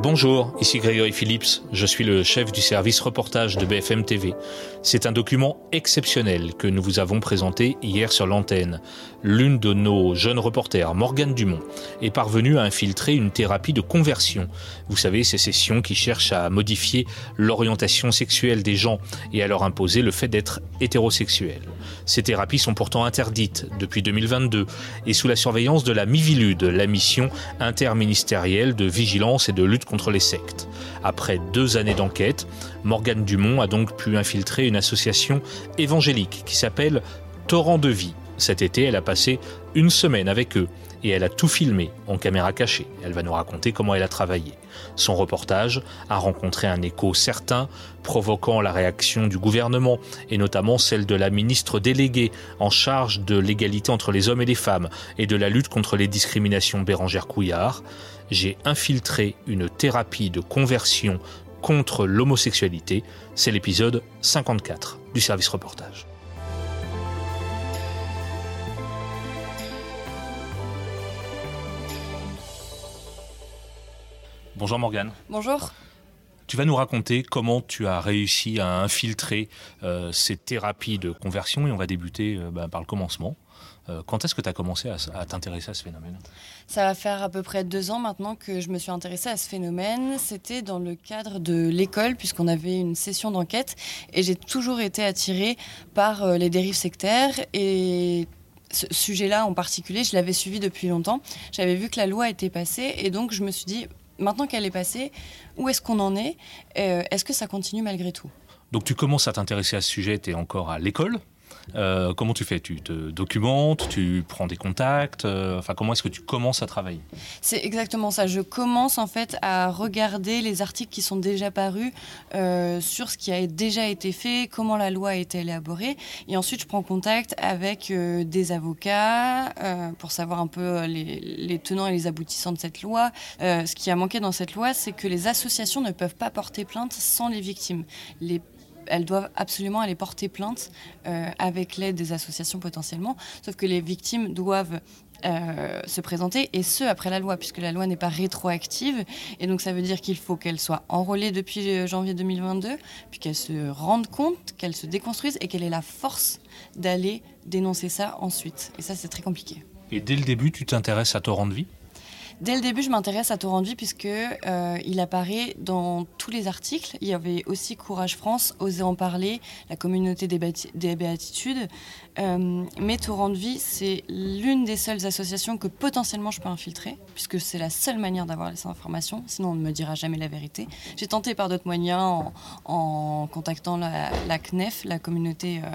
Bonjour, ici Grégory Phillips, je suis le chef du service reportage de BFM TV. C'est un document exceptionnel que nous vous avons présenté hier sur l'antenne. L'une de nos jeunes reporters, Morgane Dumont, est parvenue à infiltrer une thérapie de conversion. Vous savez, ces sessions qui cherchent à modifier l'orientation sexuelle des gens et à leur imposer le fait d'être hétérosexuel. Ces thérapies sont pourtant interdites depuis 2022 et sous la surveillance de la MIVILUD, la mission interministérielle de vigilance et de lutte contre les sectes. Après deux années d'enquête, Morgane Dumont a donc pu infiltrer une association évangélique qui s'appelle Torrent de Vie. Cet été, elle a passé une semaine avec eux et elle a tout filmé en caméra cachée. Elle va nous raconter comment elle a travaillé. Son reportage a rencontré un écho certain, provoquant la réaction du gouvernement et notamment celle de la ministre déléguée en charge de l'égalité entre les hommes et les femmes et de la lutte contre les discriminations Bérangère Couillard. J'ai infiltré une thérapie de conversion contre l'homosexualité. C'est l'épisode 54 du service reportage. Bonjour Morgane. Bonjour. Tu vas nous raconter comment tu as réussi à infiltrer euh, ces thérapies de conversion et on va débuter euh, bah, par le commencement. Euh, quand est-ce que tu as commencé à, à t'intéresser à ce phénomène? Ça va faire à peu près deux ans maintenant que je me suis intéressée à ce phénomène. C'était dans le cadre de l'école, puisqu'on avait une session d'enquête, et j'ai toujours été attirée par les dérives sectaires et ce sujet-là en particulier, je l'avais suivi depuis longtemps. J'avais vu que la loi était passée et donc je me suis dit, maintenant qu'elle est passée, où est-ce qu'on en est? Euh, Est-ce que ça continue malgré tout? Donc tu commences à t'intéresser à ce sujet, tu es encore à l'école? Euh, comment tu fais? Tu te documentes, tu prends des contacts euh, Enfin, comment est-ce que tu commences à travailler? C'est exactement ça. Je commence en fait à regarder les articles qui sont déjà parus euh, sur ce qui a déjà été fait, comment la loi a été élaborée, et ensuite je prends contact avec des avocats pour savoir un peu les, tenants et les aboutissants de cette loi. ce qui a manqué dans cette loi, c'est que les associations ne peuvent pas porter plainte sans les victimes. Elles doivent absolument aller porter plainte euh, avec l'aide des associations potentiellement, sauf que les victimes doivent euh, se présenter, et ce, après la loi, puisque la loi n'est pas rétroactive. Et donc, ça veut dire qu'il faut qu'elles soient enrôlées depuis euh, janvier 2022, puis qu'elles se rendent compte, qu'elles se déconstruisent, et qu'elle ait la force d'aller dénoncer ça ensuite. Et ça, c'est très compliqué. Et dès le début, tu t'intéresses à Torrent de vie? Dès le début, je m'intéresse à Torrent de Vie puisque euh, il apparaît dans tous les articles. Il y avait aussi Courage France, Oser en parler, la communauté des, des béatitudes. Euh, mais Torrent de Vie, c'est l'une des seules associations que potentiellement je peux infiltrer, puisque c'est la seule manière d'avoir les informations. Sinon, on ne me dira jamais la vérité. J'ai tenté par d'autres moyens en, contactant la, la, CNEF, la communauté euh,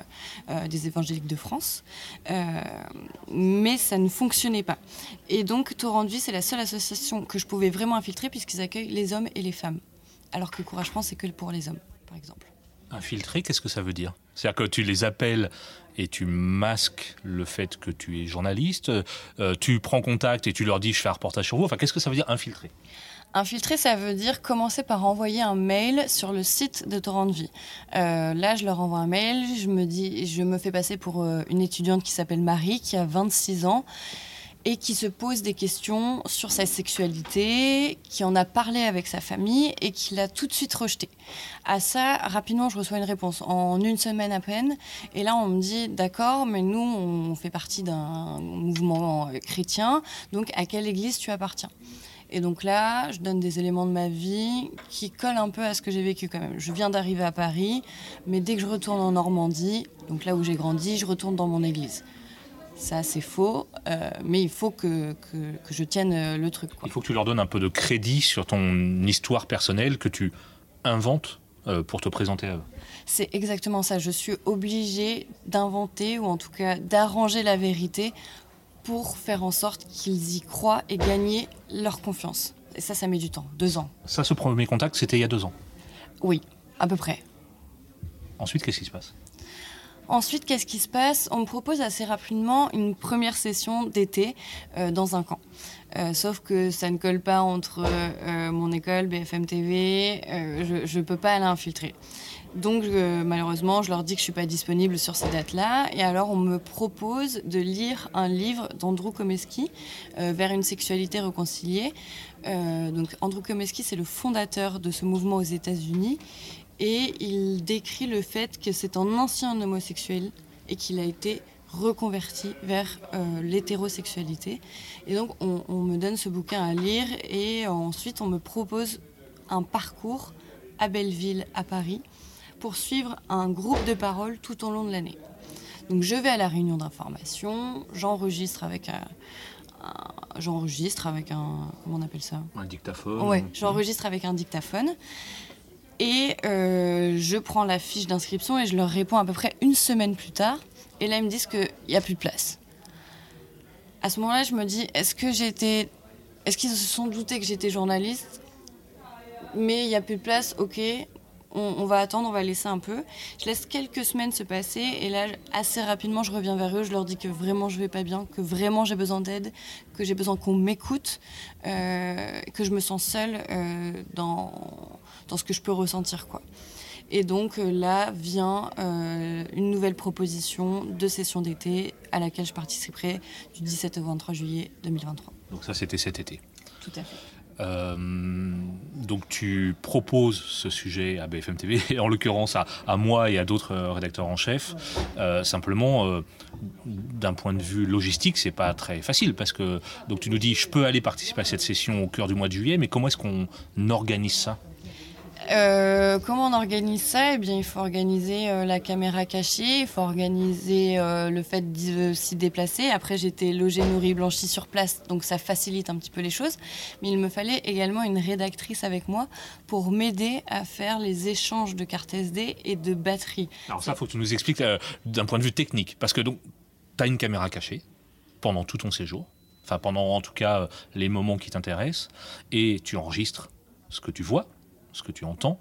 euh des évangéliques de France, euh, mais ça ne fonctionnait pas. Et donc, Torrent de Vie, c'est la seule association que je pouvais vraiment infiltrer puisqu'ils accueillent les hommes et les femmes. Alors que Courage France, c'est que pour les hommes, par exemple. Infiltrer, qu'est-ce que ça veut dire? C'est-à-dire que tu les appelles et tu masques le fait que tu es journaliste, euh, tu prends contact et tu leur dis je fais un reportage sur vous. Enfin, qu'est-ce que ça veut dire infiltrer? Infiltrer, ça veut dire commencer par envoyer un mail sur le site de Torrent de Vie. Euh, là, je leur envoie un mail, je me, dis, je me fais passer pour euh, une étudiante qui s'appelle Marie, qui a 26 ans et qui se pose des questions sur sa sexualité, qui en a parlé avec sa famille et qui l'a tout de suite rejeté. À ça, rapidement, je reçois une réponse en une semaine à peine. Et là, on me dit, d'accord, mais nous, on fait partie d'un mouvement chrétien, donc à quelle église tu appartiens? Et donc là, je donne des éléments de ma vie qui collent un peu à ce que j'ai vécu quand même. Je viens d'arriver à Paris, mais dès que je retourne en Normandie, donc là où j'ai grandi, je retourne dans mon église. Ça, c'est faux, euh, mais il faut que, que, je tienne euh, le truc. Il faut que tu leur donnes un peu de crédit sur ton histoire personnelle que tu inventes euh, pour te présenter à eux. C'est exactement ça. Je suis obligée d'inventer, ou en tout cas d'arranger la vérité pour faire en sorte qu'ils y croient et gagner leur confiance. Et ça, ça met du temps, deux ans. Ça, ce premier contact, c'était il y a deux ans Oui, à peu près. Ensuite, qu'est-ce qui se passe? Ensuite, qu'est-ce qui se passe? On me propose assez rapidement une première session d'été euh, dans un camp. sauf que ça ne colle pas entre mon école, BFM TV, je ne peux pas aller infiltrer. Donc malheureusement, je leur dis que je suis pas disponible sur ces dates-là. Et alors on me propose de lire un livre d'Andrew Komeski, Vers une sexualité réconciliée. donc Andrew Komeski, c'est le fondateur de ce mouvement aux États-Unis. Et il décrit le fait que c'est un ancien homosexuel et qu'il a été reconverti vers euh, l'hétérosexualité. Et donc on, me donne ce bouquin à lire et ensuite on me propose un parcours à Belleville, à Paris, pour suivre un groupe de parole tout au long de l'année. Donc je vais à la réunion d'information, j'enregistre avec un, j'enregistre avec un comment on appelle ça? Un dictaphone. Ouais, j'enregistre avec un dictaphone. Et euh, je prends la fiche d'inscription et je leur réponds à peu près une semaine plus tard. Et là, ils me disent qu'il n'y a plus de place. À ce moment-là, je me dis, est-ce que. Est-ce qu'ils se sont doutés que j'étais journaliste? Mais il n'y a plus de place, ok. On, va attendre, on va laisser un peu. Je laisse quelques semaines se passer et là, assez rapidement, je reviens vers eux. Je leur dis que vraiment je vais pas bien, que vraiment j'ai besoin d'aide, que j'ai besoin qu'on m'écoute, euh, que je me sens seule euh, dans dans ce que je peux ressentir. Quoi. Et donc euh, là vient euh, une nouvelle proposition de session d'été à laquelle je participerai du 17 au 23 juillet 2023. Donc ça c'était cet été. Tout à fait. Euh, donc tu proposes ce sujet à BFM TV, et en l'occurrence à, moi et à d'autres rédacteurs en chef. simplement, d'un point de vue logistique, c'est pas très facile parce que donc tu nous dis je peux aller participer à cette session au cœur du mois de juillet, mais comment est-ce qu'on organise ça? Euh, comment on organise ça Eh bien, il faut organiser euh, la caméra cachée, il faut organiser euh, le fait de s'y déplacer. Après, j'étais logée, nourrie, blanchie sur place, donc ça facilite un petit peu les choses. Mais il me fallait également une rédactrice avec moi pour m'aider à faire les échanges de cartes SD et de batterie. Alors ça, il faut que tu nous expliques d'un point de vue technique, parce que donc, tu as une caméra cachée pendant tout ton séjour, enfin pendant en tout cas les moments qui t'intéressent, et tu enregistres ce que tu vois ce que tu entends,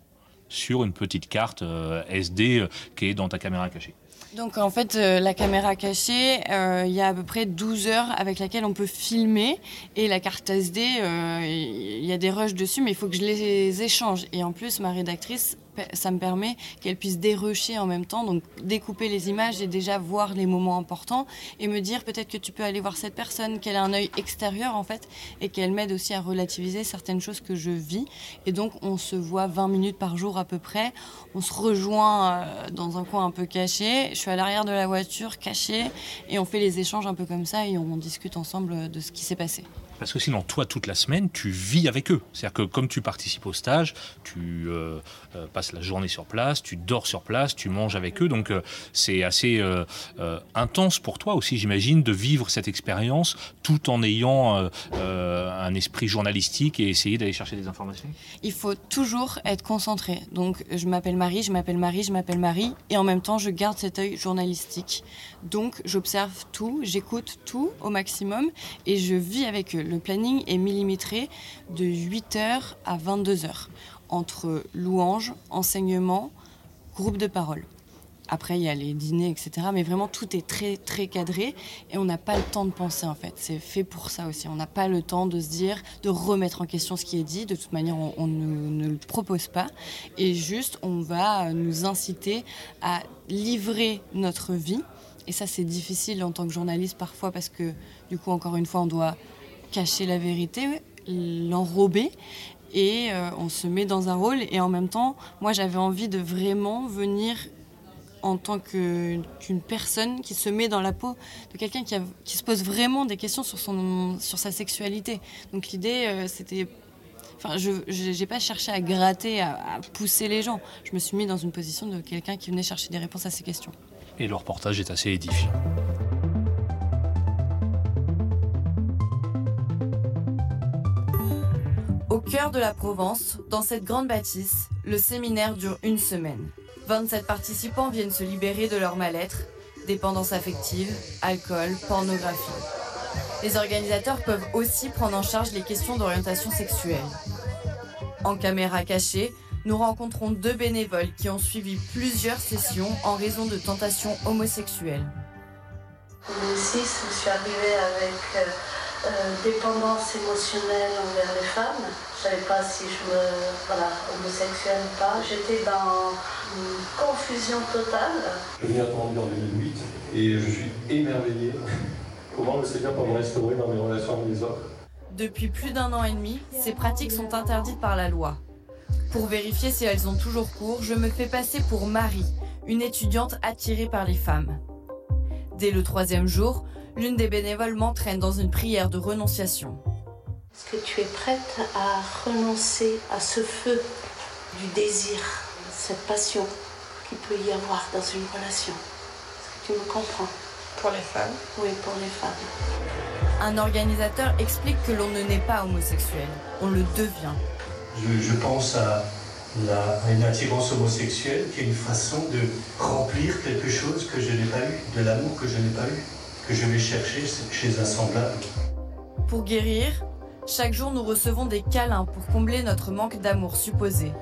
sur une petite carte euh, SD euh, qui est dans ta caméra cachée. Donc en fait, euh, la caméra cachée, il y a à peu près 12 heures avec laquelle on peut filmer. Et la carte SD, il y a des rushs dessus, mais il faut que je les échange. Et en plus, ma rédactrice ça me permet qu'elle puisse dérocher en même temps, donc découper les images et déjà voir les moments importants et me dire peut-être que tu peux aller voir cette personne, qu'elle a un œil extérieur en fait et qu'elle m'aide aussi à relativiser certaines choses que je vis. Et donc on se voit 20 minutes par jour à peu près, on se rejoint euh, dans un coin un peu caché, je suis à l'arrière de la voiture cachée et on fait les échanges un peu comme ça et on discute ensemble de ce qui s'est passé. Parce que sinon, toi, toute la semaine, tu vis avec eux. C'est-à-dire que comme tu participes au stage, tu euh, euh, passes la journée sur place, tu dors sur place, tu manges avec eux. Donc euh, c'est assez intense pour toi aussi, j'imagine, de vivre cette expérience tout en ayant un esprit journalistique et essayer d'aller chercher des informations? Il faut toujours être concentré. Donc je m'appelle Marie, je m'appelle Marie, je m'appelle Marie. Et en même temps, je garde cet œil journalistique. Donc j'observe tout, j'écoute tout au maximum et je vis avec eux le planning est millimétré de 8h à 22h entre louanges, enseignement, groupe de parole. Après, il y a les dîners, etc. Mais vraiment, tout est très, très cadré et on n'a pas le temps de penser, en fait. C'est fait pour ça aussi. On n'a pas le temps de se dire, de remettre en question ce qui est dit. De toute manière, on, ne, ne, le propose pas. Et juste, on va nous inciter à livrer notre vie. Et ça, c'est difficile en tant que journaliste parfois parce que, du coup, encore une fois, on doit cacher la vérité, l'enrober et euh, on se met dans un rôle et en même temps moi j'avais envie de vraiment venir en tant qu'une personne qui se met dans la peau de quelqu'un qui, qui, se pose vraiment des questions sur, son, sur sa sexualité. Donc l'idée, euh, c'était... Enfin, je n'ai pas cherché à gratter, à, à, pousser les gens. Je me suis mis dans une position de quelqu'un qui venait chercher des réponses à ces questions. Et le reportage est assez édifiant. Cœur de la Provence, dans cette grande bâtisse, le séminaire dure une semaine. 27 participants viennent se libérer de leur mal-être, dépendance affective, alcool, pornographie. Les organisateurs peuvent aussi prendre en charge les questions d'orientation sexuelle. En caméra cachée, nous rencontrons deux bénévoles qui ont suivi plusieurs sessions en raison de tentations homosexuelles. Le 6, je suis arrivée avec euh, dépendance émotionnelle envers les femmes. Je ne savais pas si je me. Voilà, homosexuelle ou pas. J'étais dans une confusion totale. Je viens attendre en 2008 et je suis émerveillé comment le Seigneur peut me restaurer dans mes relations avec les autres. Depuis plus d'un an et demi, ces pratiques sont interdites par la loi. Pour vérifier si elles ont toujours cours, je me fais passer pour Marie, une étudiante attirée par les femmes. Dès le troisième jour, l'une des bénévoles m'entraîne dans une prière de renonciation. Est-ce que tu es prête à renoncer à ce feu du désir, cette passion qu'il peut y avoir dans une relation? Est-ce que tu me comprends? Pour les femmes Oui, pour les femmes. Un organisateur explique que l'on ne naît pas homosexuel, on le devient. Je, pense à, une attirance homosexuelle qui est une façon de remplir quelque chose que je n'ai pas eu, de l'amour que je n'ai pas eu, que je vais chercher chez un semblable. Pour guérir, chaque jour nous recevons des câlins pour combler notre manque d'amour supposé.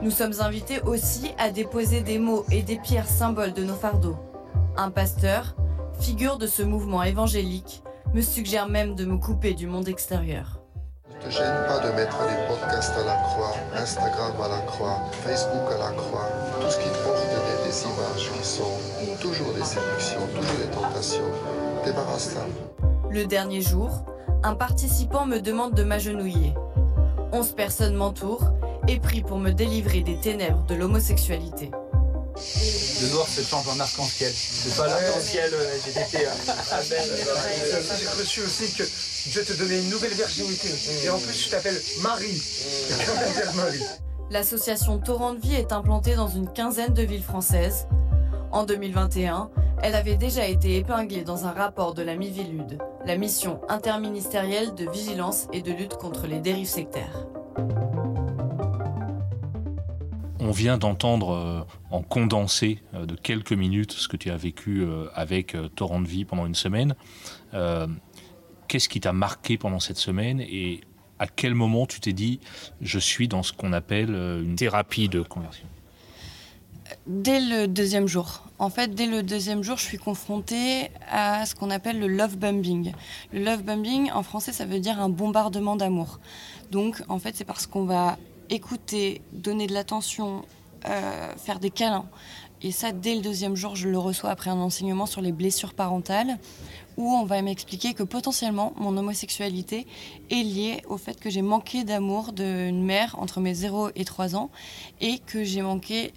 Nous sommes invités aussi à déposer des mots et des pierres symboles de nos fardeaux. Un pasteur, figure de ce mouvement évangélique, me suggère même de me couper du monde extérieur. Ne te gêne pas de mettre les podcasts à la croix, Instagram à la croix, Facebook à la croix, tout ce qui des, images qui sont toujours des séductions, toujours des tentations. Débarrasse-toi. Le dernier jour, un participant me demande de m'agenouiller. Onze personnes m'entourent et prient pour me délivrer des ténèbres de l'homosexualité. Le noir se change en arc-en-ciel. C'est pas l'arc-en-ciel LGBT. J'ai reçu aussi que Dieu te donnait une nouvelle virginité. Et en plus, je t'appelle Marie. Marie. L'association Torrent de Vie est implantée dans une quinzaine de villes françaises. En 2021, elle avait déjà été épinglée dans un rapport de la MIVILUD, la mission interministérielle de vigilance et de lutte contre les dérives sectaires. On vient d'entendre euh, en condensé euh, de quelques minutes ce que tu as vécu euh, avec Torrent de Vie pendant une semaine. Qu'est-ce qui t'a marqué pendant cette semaine à quel moment tu t'es dit je suis dans ce qu'on appelle une thérapie de conversion? Dès le deuxième jour. En fait, dès le deuxième jour, je suis confrontée à ce qu'on appelle le love bombing. Le love bombing, en français, ça veut dire un bombardement d'amour. Donc, en fait, c'est parce qu'on va écouter, donner de l'attention, euh, faire des câlins. Et ça, dès le deuxième jour, je le reçois après un enseignement sur les blessures parentales, où on va m'expliquer que potentiellement, mon homosexualité est liée au fait que j'ai manqué d'amour d'une mère entre mes 0 et 3 ans, et que j'ai manqué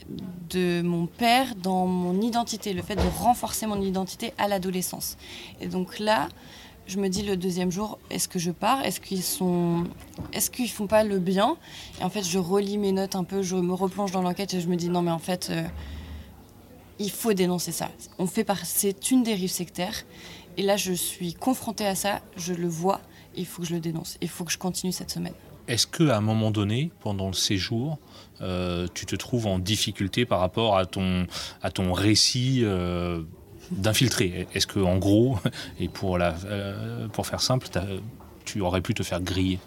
de mon père dans mon identité, le fait de renforcer mon identité à l'adolescence. Et donc là, je me dis le deuxième jour, est-ce que je pars? Est-ce qu'ils sont, est-ce qu'ils font pas le bien? Et en fait, je relis mes notes un peu, je me replonge dans l'enquête et je me dis non, mais en fait, euh, il faut dénoncer ça. On fait par... c'est une dérive sectaire. Et là, je suis confrontée à ça, je le vois, il faut que je le dénonce. Il faut que je continue cette semaine. Est-ce qu'à un moment donné, pendant le séjour, euh, tu te trouves en difficulté par rapport à ton, à ton récit euh, d'infiltrer. Est-ce que, en gros, et pour, la, euh, pour faire simple, tu aurais pu te faire griller?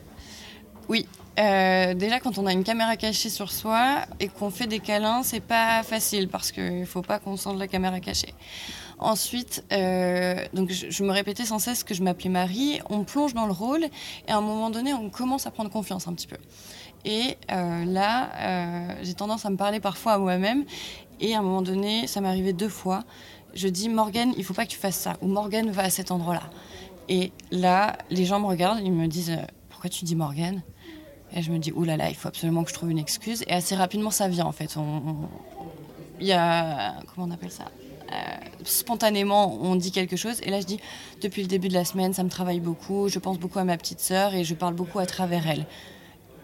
Oui. Euh, déjà, quand on a une caméra cachée sur soi et qu'on fait des câlins, c'est pas facile parce qu'il ne faut pas qu'on sente la caméra cachée. Ensuite, euh, donc je, me répétais sans cesse que je m'appelais Marie. On plonge dans le rôle et à un moment donné, on commence à prendre confiance un petit peu. Et là, j'ai tendance à me parler parfois à moi-même. Et à un moment donné, ça m'est arrivé deux fois je dis Morgan, il faut pas que tu fasses ça, ou Morgan va à cet endroit-là. Et là, les gens me regardent, ils me disent Pourquoi tu dis Morgan Et je me dis Ouh là là, il faut absolument que je trouve une excuse. Et assez rapidement, ça vient en fait. Il y a. Comment on appelle ça? Euh, spontanément, on dit quelque chose. Et là, je dis, depuis le début de la semaine, ça me travaille beaucoup. Je pense beaucoup à ma petite sœur et je parle beaucoup à travers elle.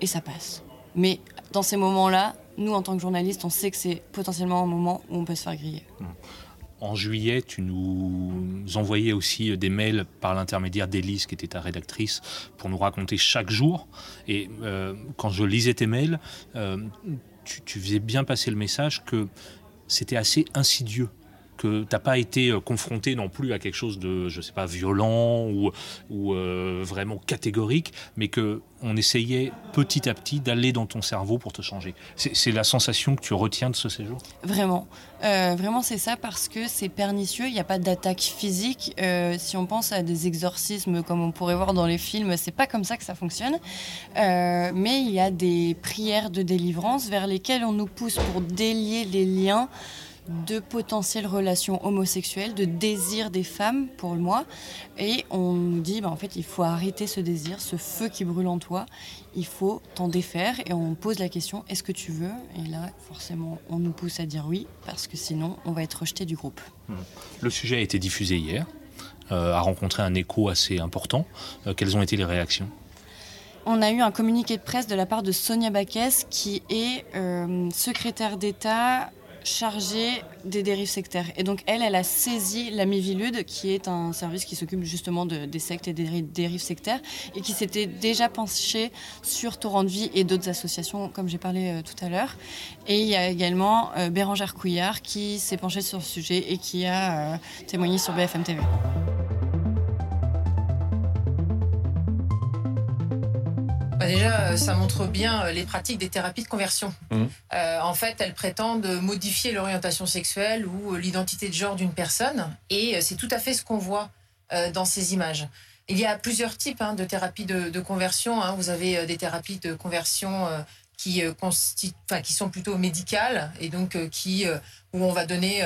Et ça passe. Mais dans ces moments-là, nous, en tant que journalistes, on sait que c'est potentiellement un moment où on peut se faire griller. Mmh. En juillet, tu nous envoyais aussi des mails par l'intermédiaire d'Élise, qui était ta rédactrice, pour nous raconter chaque jour. Et euh, quand je lisais tes mails, euh, tu, faisais bien passer le message que c'était assez insidieux que t'as pas été euh, confronté non plus à quelque chose de, je sais pas, violent ou, euh, vraiment catégorique, mais que on essayait petit à petit d'aller dans ton cerveau pour te changer. C'est la sensation que tu retiens de ce séjour? Vraiment. Euh, vraiment, c'est ça parce que c'est pernicieux. Il n'y a pas d'attaque physique. Si on pense à des exorcismes comme on pourrait voir dans les films, c'est pas comme ça que ça fonctionne. Mais il y a des prières de délivrance vers lesquelles on nous pousse pour délier les liens de potentielles relations homosexuelles, de désir des femmes, pour moi. Et on nous dit, bah, en fait, il faut arrêter ce désir, ce feu qui brûle en toi. Il faut t'en défaire. Et on pose la question, est-ce que tu veux? Et là, forcément, on nous pousse à dire oui, parce que sinon, on va être rejeté du groupe. Le sujet a été diffusé hier, euh, a rencontré un écho assez important. Euh, quelles ont été les réactions? On a eu un communiqué de presse de la part de Sonia Baquès, qui est euh, secrétaire d'État chargée des dérives sectaires. Et donc, elle, elle a saisi la Mivilude, qui est un service qui s'occupe justement de, des sectes et des dérives sectaires, et qui s'était déjà penché sur Torrent de Vie et d'autres associations, comme j'ai parlé euh, tout à l'heure. Et il y a également euh, Bérangère Couillard, qui s'est penchée sur le sujet et qui a euh, témoigné sur BFM TV. Déjà, euh, ça montre bien euh, les pratiques des thérapies de conversion. Mmh. Euh, en fait, elles prétendent modifier l'orientation sexuelle ou l'identité de genre d'une personne, et c'est tout à fait ce qu'on voit dans ces images. Il y a plusieurs types hein, de thérapies de, de conversion. hein. Vous avez des thérapies de conversion qui, enfin, qui sont plutôt médicales et donc qui, où on va donner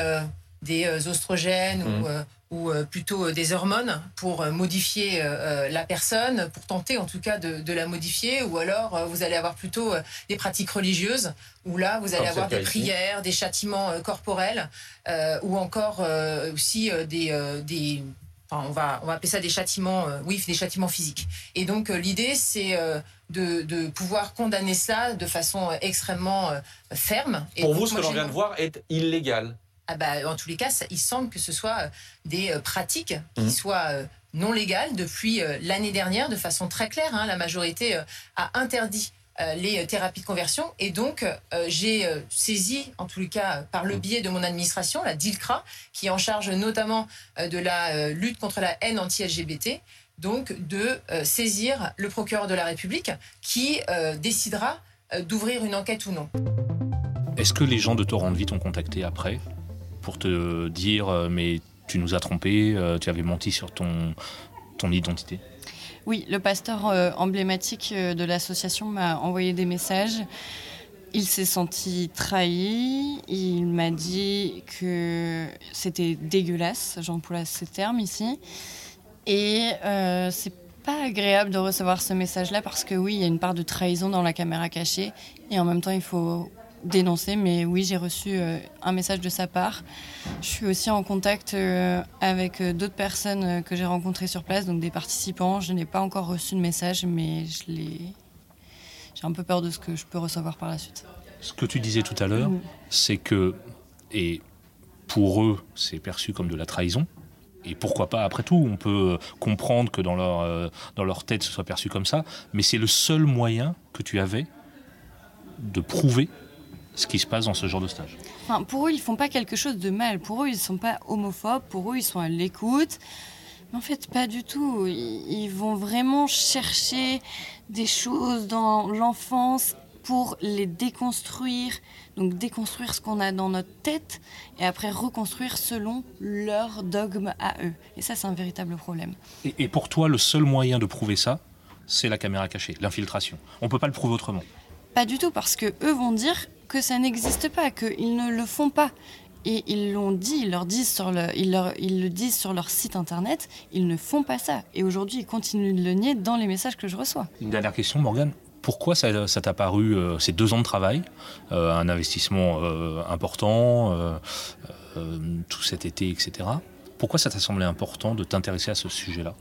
des oestrogènes ou, euh, ou euh, plutôt euh, des hormones pour euh, modifier la personne, pour tenter en tout cas de, de la modifier, ou alors vous allez avoir plutôt des pratiques religieuses, où là vous allez Comme avoir des ici. prières, des châtiments corporels, euh, ou encore euh, aussi des, euh, des Enfin, on va, on va appeler ça des châtiments, euh, oui, des châtiments physiques. Et donc, euh, l'idée, c'est euh, de, de pouvoir condamner cela de façon extrêmement ferme. Et Pour donc, vous, ce que l'on vient de voir est illégal. Ah bah, en tous les cas, ça- il semble que ce soit euh, des euh, pratiques qui Mhm. soient euh, non légales depuis l'année dernière, de façon très claire. hein. la majorité a interdit les thérapies de conversion. Et donc, euh, j'ai euh, saisi, en tous les cas, par le biais de mon administration, la DILCRA, qui est en charge notamment euh, de la lutte contre la haine anti-LGBT, donc de saisir le procureur de la République qui décidera d'ouvrir une enquête ou non. Est-ce que les gens de Torrent de Vie t'ont contacté après? Pour te dire euh, mais tu nous as trompé, euh, tu avais menti sur ton, ton identité Oui, le pasteur euh, emblématique de l'association m'a envoyé des messages. Il s'est senti trahi. Il m'a dit que c'était dégueulasse, j'emploie ce terme ici. Et c'est pas agréable de recevoir ce message-là parce que oui, il y a une part de trahison dans la caméra cachée. Et en même temps, il faut dénoncer. Mais oui, j'ai reçu euh, un message de sa part. Je suis aussi en contact euh, avec euh, d'autres personnes que j'ai rencontrées sur place, donc des participants. Je n'ai pas encore reçu de message, mais je l'ai. J'ai un peu peur de ce que je peux recevoir par la suite. Ce que tu disais tout à l'heure, Mm. c'est que, et pour eux, c'est perçu comme de la trahison. Et pourquoi pas, après tout, on peut comprendre que dans leur, euh, dans leur tête, ce soit perçu comme ça, mais c'est le seul moyen que tu avais de prouver ce qui se passe dans ce genre de stage. Enfin, pour eux, ils font pas quelque chose de mal. Pour eux, ils sont pas homophobes. Pour eux, ils sont à l'écoute. Mais en fait, pas du tout. Ils, vont vraiment chercher des choses dans l'enfance pour les déconstruire. Donc déconstruire ce qu'on a dans notre tête et après reconstruire selon leur dogme à eux. Et ça, c'est un véritable problème. Et, et pour toi, le seul moyen de prouver ça, c'est la caméra cachée, l'infiltration. On peut pas le prouver autrement. Pas du tout, parce que eux vont dire que ça n'existe pas, qu'ils ne le font pas. Et ils l'ont dit, ils, le, disent sur leur site internet, ils ne font pas ça. Et aujourd'hui, ils continuent de le nier dans les messages que je reçois. Une dernière question, Morgane. Pourquoi ça t'a paru euh, ces deux ans de travail, euh, un investissement euh, important, tout cet été, etc. Pourquoi ça t'a semblé important de t'intéresser à ce sujet-là?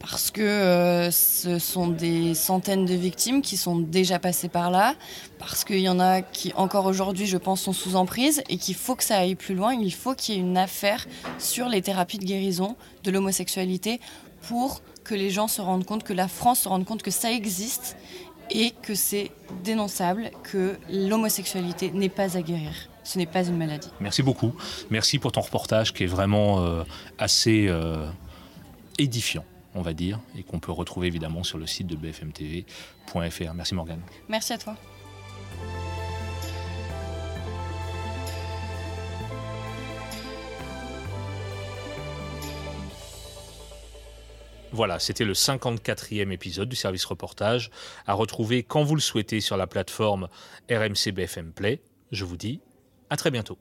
Parce que euh, ce sont des centaines de victimes qui sont déjà passées par là, parce qu'il y en a qui, encore aujourd'hui, je pense, sont sous emprise et qu'il faut que ça aille plus loin. Il faut qu'il y ait une affaire sur les thérapies de guérison de l'homosexualité pour que les gens se rendent compte, que la France se rende compte que ça existe et que c'est dénonçable, que l'homosexualité n'est pas à guérir ce n'est pas une maladie. Merci beaucoup. Merci pour ton reportage qui est vraiment euh, assez euh, édifiant, on va dire, et qu'on peut retrouver évidemment sur le site de bfmtv.fr. Merci Morgane. Merci à toi. Voilà, c'était le 54e épisode du service reportage, à retrouver quand vous le souhaitez sur la plateforme RMC BFM Play. Je vous dis à très bientôt.